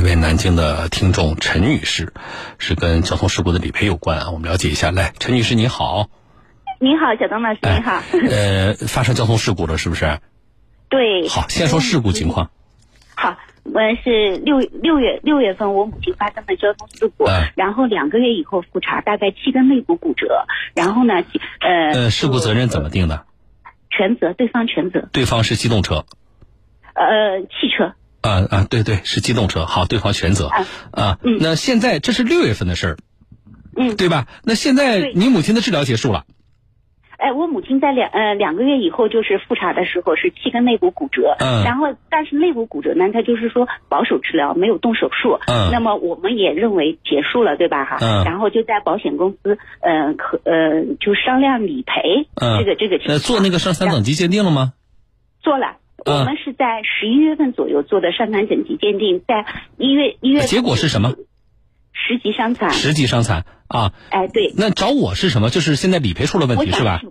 一位南京的听众陈女士，是跟交通事故的理赔有关啊，我们了解一下。来，陈女士你好，你好，小东老师你好。呃，发生交通事故了是不是？对。好，先说事故情况。好，我是六六月六月份我母亲发生了交通事故，然后两个月以后复查，大概七根肋骨骨折，然后呢，呃。呃，事故责任怎么定的？全责，对方全责。对方是机动车。呃，汽车。啊啊，对对，是机动车。好，对方全责。啊，那现在这是六月份的事儿，嗯，对吧？那现在你母亲的治疗结束了。哎，我母亲在两呃两个月以后就是复查的时候是七根肋骨骨折，嗯，然后但是肋骨骨折呢，它就是说保守治疗，没有动手术，嗯，那么我们也认为结束了，对吧？哈，嗯，然后就在保险公司，呃，可呃就商量理赔，嗯，这个这个情况。做那个上三等级鉴定了吗？做了。我们是在十一月份左右做的伤残等级鉴定，在一月一月结果是什么？十级伤残。十级伤残啊！哎，对。那找我是什么？就是现在理赔出了问题是吧？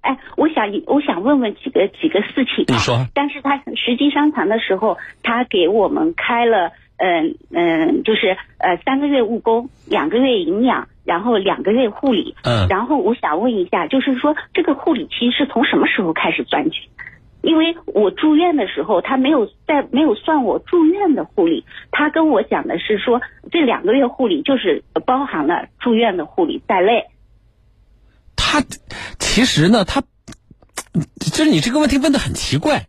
哎，我想我想问问几个几个事情。你说。但是他十级伤残的时候，他给我们开了嗯嗯，就是呃三个月误工，两个月营养，然后两个月护理。嗯。然后我想问一下，就是说这个护理期是从什么时候开始算起？因为我住院的时候，他没有在没有算我住院的护理，他跟我讲的是说这两个月护理就是包含了住院的护理在内。他其实呢，他就是你这个问题问的很奇怪。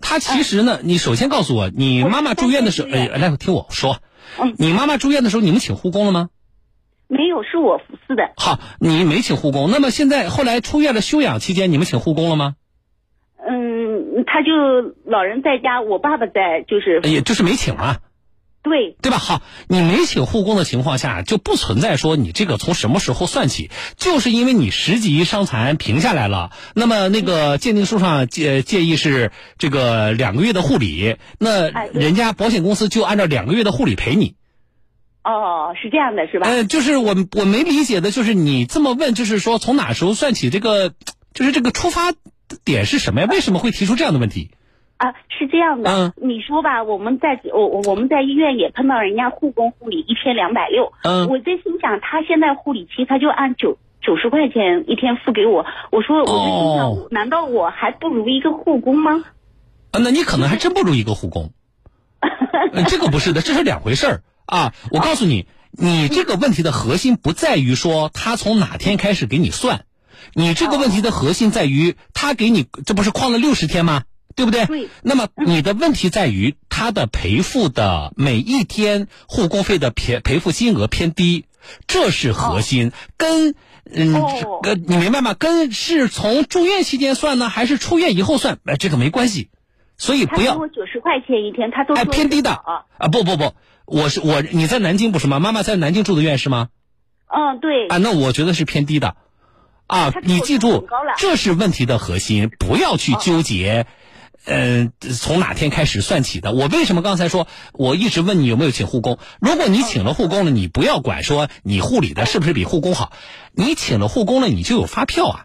他其实呢，你首先告诉我，你妈妈住院的时候，哎，来听我说，嗯，你妈妈住院的时候，你们请护工了吗？没有，是我服侍的。好，你没请护工，那么现在后来出院了休养期间，你们请护工了吗？嗯，他就老人在家，我爸爸在，就是也就是没请啊，对对吧？好，你没请护工的情况下，就不存在说你这个从什么时候算起，就是因为你十级伤残评下来了，那么那个鉴定书上建建议是这个两个月的护理，那人家保险公司就按照两个月的护理赔你。哦，是这样的，是吧？呃，就是我我没理解的就是你这么问，就是说从哪时候算起这个，就是这个出发。点是什么呀？为什么会提出这样的问题？啊，是这样的。嗯，你说吧，我们在我我们在医院也碰到人家护工护理一天两百六。嗯，我在心想，他现在护理期他就按九九十块钱一天付给我。我说，我在心想，难道我还不如一个护工吗？啊，那你可能还真不如一个护工。这个不是的，这是两回事儿啊！我告诉你，你这个问题的核心不在于说他从哪天开始给你算。你这个问题的核心在于，他给你这不是旷了六十天吗？对不对？对。那么你的问题在于，他的赔付的每一天护工费的赔赔付金额偏低，这是核心。跟嗯，跟你明白吗？跟是从住院期间算呢，还是出院以后算？哎，这个没关系。所以不要。我九十块钱一天，他都哎偏低的啊啊不不不，我是我你在南京不是吗？妈妈在南京住的院是吗？嗯，对。啊，那我觉得是偏低的。啊，你记住，这是问题的核心，不要去纠结，嗯，从哪天开始算起的？我为什么刚才说，我一直问你有没有请护工？如果你请了护工了，你不要管说你护理的是不是比护工好，你请了护工了，你就有发票啊。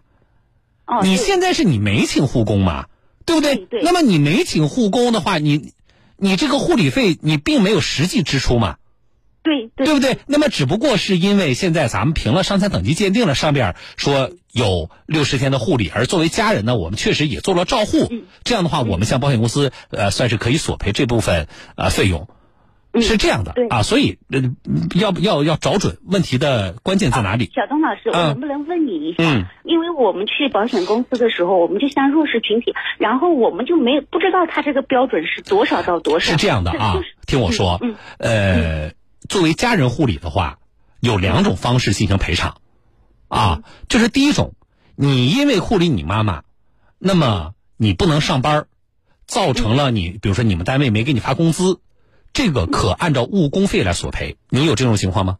哦，你现在是你没请护工嘛，对不对？对。那么你没请护工的话，你，你这个护理费你并没有实际支出嘛。对对不对？那么只不过是因为现在咱们评了伤残等级鉴定了，上边说有六十天的护理，而作为家人呢，我们确实也做了照护。这样的话，我们向保险公司呃算是可以索赔这部分呃费用，是这样的啊。所以呃要不要要找准问题的关键在哪里？小东老师，我能不能问你一下？嗯，因为我们去保险公司的时候，我们就像弱势群体，然后我们就没有不知道他这个标准是多少到多少。是这样的啊，听我说，嗯呃。作为家人护理的话，有两种方式进行赔偿，啊，就是第一种，你因为护理你妈妈，那么你不能上班，造成了你，比如说你们单位没给你发工资，这个可按照误工费来索赔。你有这种情况吗？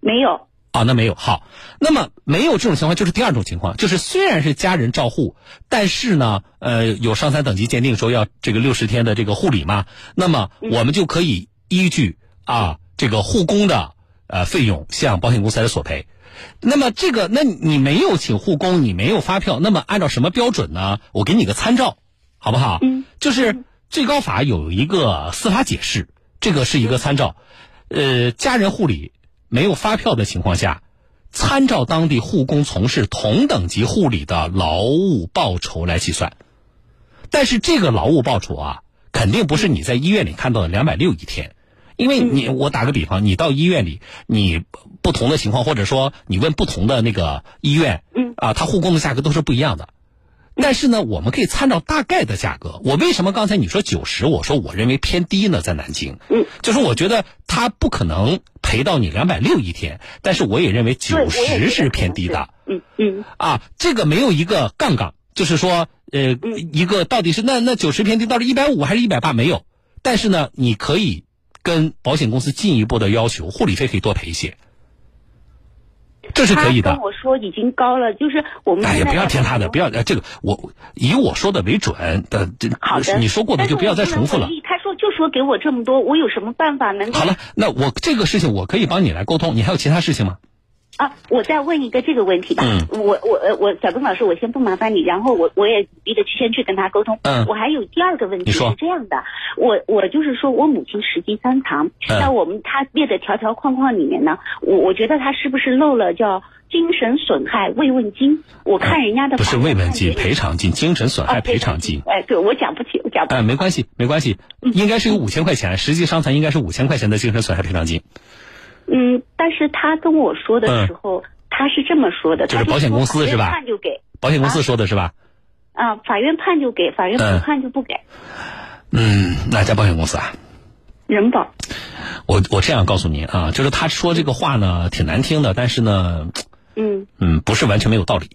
没有。啊，那没有。好，那么没有这种情况，就是第二种情况，就是虽然是家人照护，但是呢，呃，有伤残等级鉴定说要这个六十天的这个护理嘛，那么我们就可以依据啊。这个护工的呃费用向保险公司来索赔，那么这个那你没有请护工，你没有发票，那么按照什么标准呢？我给你个参照，好不好？嗯，就是最高法有一个司法解释，这个是一个参照。呃，家人护理没有发票的情况下，参照当地护工从事同等级护理的劳务报酬来计算。但是这个劳务报酬啊，肯定不是你在医院里看到的两百六一天，因为你我打个比方，你到医院里，你不同的情况，或者说你问不同的那个医院，嗯啊，他护工的价格都是不一样的。但是呢，我们可以参照大概的价格。我为什么刚才你说九十，我说我认为偏低呢？在南京，嗯，就是我觉得他不可能赔到你两百六一天，但是我也认为九十是偏低的。嗯嗯啊，这个没有一个杠杠，就是说，呃，一个到底是那那九十偏低，到底一百五还是一百八没有？但是呢，你可以跟保险公司进一步的要求，护理费可以多赔一些，这是可以的。我说已经高了，就是我们哎呀，不要听他的，不要呃，这个我以我说的为准的，这好的，你说过的就不要再重复了他说就说给我这么多，我有什么办法能好了，那我这个事情我可以帮你来沟通，你还有其他事情吗？啊，我再问一个这个问题吧。嗯我我呃我小东老师，我先不麻烦你，然后我我也努力的去先去跟他沟通。嗯我还有第二个问题是这样的，我我就是说我母亲十级三藏，嗯那我们他列的条条框框里面呢，我我觉得他是不是漏了叫精神损害慰问金？我看人家的不是慰问金、赔偿金、精神损啊害赔偿金。哎，对我讲不清，我讲不。没关系，没关系，应该是有五千块钱，实际伤残应该是五千块钱的精神损害赔偿金。嗯，但是他跟我说的时候，他是这么说的，就是保险公司是吧判就给保险公司说的是吧？啊，法院判就给，法院嗯不判就不给。嗯，哪家保险公司啊？人保我我这样告诉您啊，就是他说这个话呢挺难听的，但是呢，嗯，嗯，不是完全没有道理。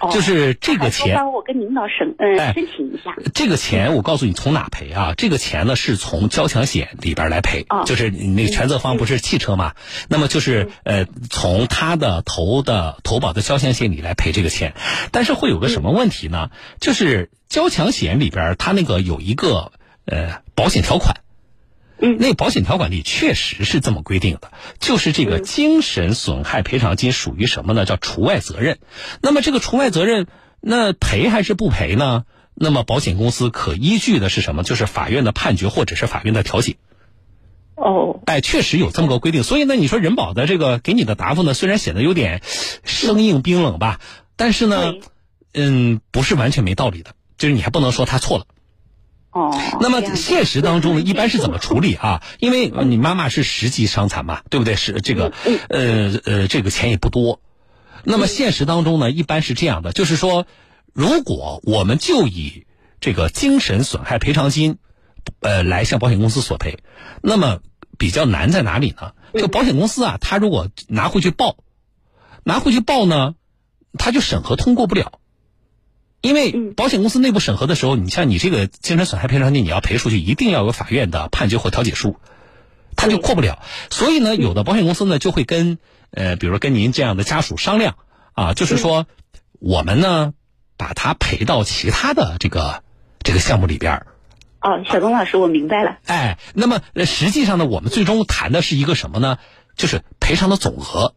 哦就是这个钱我跟领导申嗯、哎申请一下。这个钱我告诉你从哪赔啊？这个钱呢是从交强险里边来赔，哦就是你那个全责方不是汽车嘛？那么就是呃从他的投的投保的交强险里来赔这个钱，但是会有个什么问题呢？就是交强险里边它那个有一个呃保险条款。嗯那保险条款里确实是这么规定的，就是这个嗯精神损害赔偿金属于什么呢？叫除外责任。那么这个除外责任，那赔还是不赔呢？那么保险公司可依据的是什么？就是法院的判决或者是法院的调解。哦，哎，确实有这么个规定。所以呢，你说人保的这个给你的答复呢，虽然显得有点生硬冰冷吧，但是呢，嗯，不是完全没道理的。就是你还不能说他错了。哦，那么现实当中呢，一般是怎么处理啊？因为呃你妈妈是十级伤残嘛，对不对？是这个，呃呃，这个钱也不多。那么现实当中呢，一般是这样的，就是说，如果我们就以这个精神损害赔偿金，呃，来向保险公司索赔，那么比较难在哪里呢？就保险公司啊，他如果拿回去报，拿回去报呢，他就审核通过不了。因为嗯保险公司内部审核的时候，你像你这个精神损害赔偿金，你要赔出去，一定要有法院的判决或调解书，它就过不了。所以呢，有的保险公司呢就会跟呃，比如说跟您这样的家属商量啊，就是说我们呢把它赔到其他的这个这个项目里边儿。哦，小东老师，我明白了。哎，那么呃实际上呢，我们最终谈的是一个什么呢？就是赔偿的总额。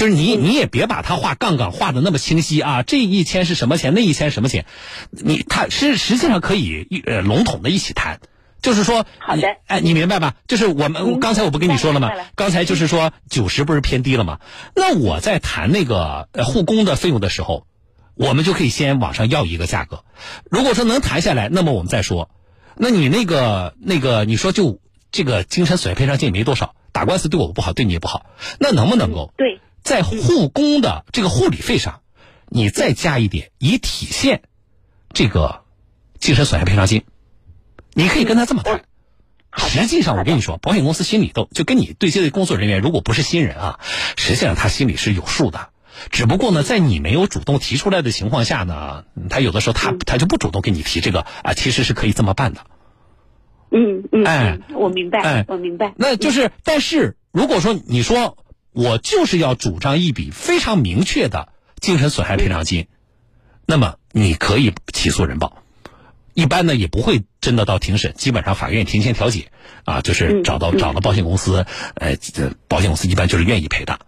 就是你，你也别把它画杠杠画的那么清晰啊！这一千是什么钱，那一千什么钱？你它是实际上可以一呃笼统的一起谈，就是说，好的你哎，你明白吧？就是我们、嗯刚才我不跟你说了吗了？刚才就是说九十不是偏低了吗？那我在谈那个呃护工的费用的时候，我们就可以先往上要一个价格。如果说能谈下来，那么我们再说。那你那个那个，你说就这个精神损害赔偿金也没多少，打官司对我不好，对你也不好，那能不能够对，在护工的这个护理费上，你再加一点，以体现这个精神损害赔偿金？你可以跟他这么谈。实际上，我跟你说，保险公司心里都就跟你对接的工作人员，如果不是新人啊，实际上他心里是有数的。只不过呢，在你没有主动提出来的情况下呢，他有的时候他他就不主动跟你提这个啊，其实是可以这么办的。嗯嗯，哎嗯我明白，哎我明白。那就是，但是如果说你说我就是要主张一笔非常明确的精神损害赔偿金，那么你可以起诉人保，一般呢也不会真的到庭审，基本上法院庭前调解啊，就是嗯找到嗯找了保险公司，呃，这保险公司一般就是愿意赔的，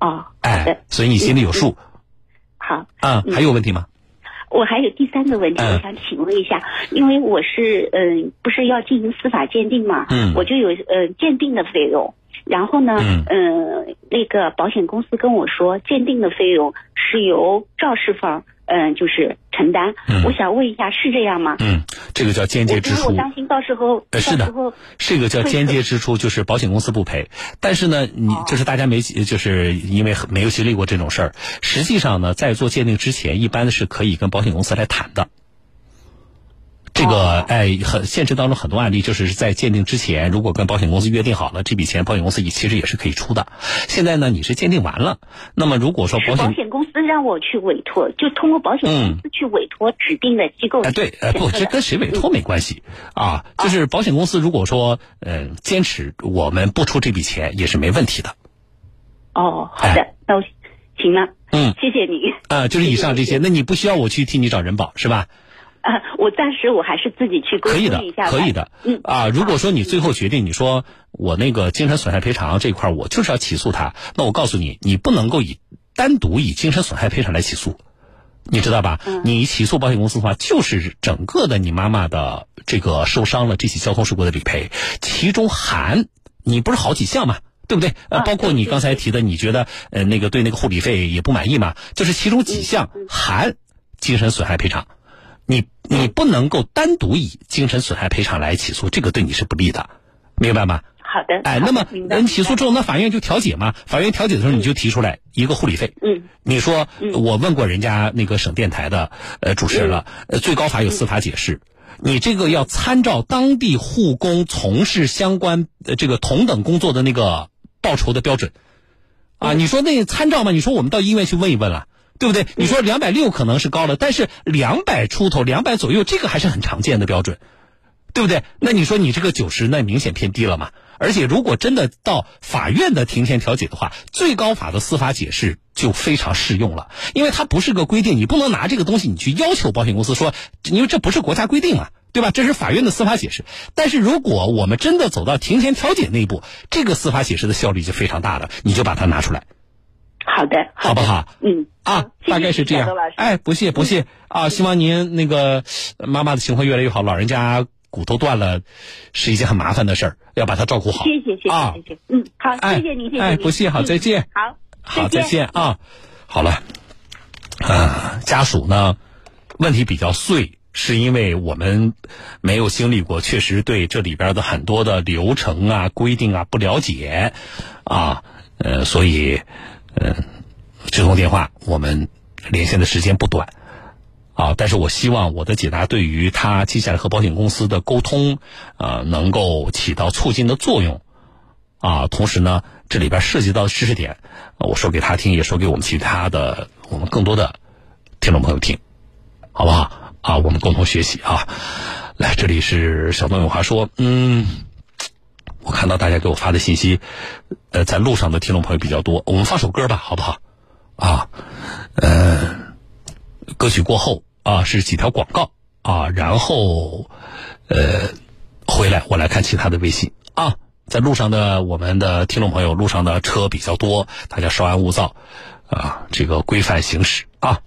哦，哎，所以你心里有数好。啊。还有问题吗？我还有第三个问题，嗯我想请问一下，因为我是嗯、不是要进行司法鉴定嘛，嗯我就有呃鉴定的费用。然后呢，嗯呃，那个保险公司跟我说，鉴定的费用是由肇事方，嗯、就是承担。嗯我想问一下，是这样吗？嗯，这个叫间接支出我。担心到时候，呃，是的这个叫间接支出，就是保险公司不赔。但是呢，你哦就是大家没就是因为没有经历过这种事儿，实际上呢，在做鉴定之前，一般是可以跟保险公司来谈的。这个哦哎，很现实当中很多案例就是在鉴定之前，如果跟保险公司约定好了，这笔钱保险公司也其实也是可以出的。现在呢，你是鉴定完了，那么如果说保险保险公司让我去委托，就通过保险公司去委托指定的机构。哎，对，呃，不，这跟谁委托没关系啊。就是保险公司如果说，呃，坚持我们不出这笔钱也是没问题的。哦，好的，那我行了，嗯，谢谢你。啊，就是以上这些，那你不需要我去替你找人保是吧？啊，我暂时我还是自己去沟可以的通一下吧。，可以的。嗯啊，如果说你最后决定，你说我那个精神损害赔偿这一块儿我就是要起诉他，那我告诉你，你不能够以单独以精神损害赔偿来起诉，你知道吧？嗯你起诉保险公司的话，就是整个的你妈妈的这个受伤了这起交通事故的理赔，其中含你不是好几项嘛？对不对？呃，啊包括你刚才提的，你觉得呃那个对那个护理费也不满意嘛？就是其中几项嗯含精神损害赔偿，你你不能够单独以精神损害赔偿来起诉，这个对你是不利的，明白吗？好的。哎，那么人起诉之后，那法院就调解嘛。法院调解的时候，你就提出来一个护理费。嗯你说我问过人家那个省电台的呃主持人了，呃最高法有司法解释，你这个要参照当地护工从事相关呃这个同等工作的那个报酬的标准，啊，你说那参照吗？你说我们到医院去问一问了。对不对？你说两百六可能是高了，但是两百出头、两百左右，这个还是很常见的标准。对不对？那你说你这个九十，那明显偏低了嘛？而且如果真的到法院的庭前调解的话，最高法的司法解释就非常适用了，因为它不是个规定，你不能拿这个东西你去要求保险公司说，因为这不是国家规定啊，对吧？这是法院的司法解释。但是如果我们真的走到庭前调解那一步，这个司法解释的效率就非常大的，你就把它拿出来，好的，好不好？嗯啊，大概是这样。哎，不谢不谢啊！希望您那个呃妈妈的情况越来越好。老人家骨头断了，是一件很麻烦的事儿，要把她照顾好。谢谢谢啊谢谢谢，嗯，好，哎谢谢您，谢谢哎，不谢，好，嗯再见。好，好，再见啊！好了，啊，家属呢，问题比较碎，是因为我们没有经历过，确实对这里边的很多的流程啊、规定啊不了解啊，呃，所以，嗯、这通电话我们连线的时间不短。啊，但是我希望我的解答对于他接下来和保险公司的沟通，呃，能够起到促进的作用。啊，同时呢，这里边涉及到的知识点，我说给他听，也说给我们其他的我们更多的听众朋友听，好不好？啊，我们共同学习啊。来，这里是小东有话说，嗯，我看到大家给我发的信息，呃，在路上的听众朋友比较多，我们放首歌吧，好不好？啊，呃，歌曲过后啊是几条广告啊，然后呃回来我来看其他的微信啊。在路上的我们的听众朋友，路上的车比较多，大家稍安勿躁，啊，这个规范行驶啊。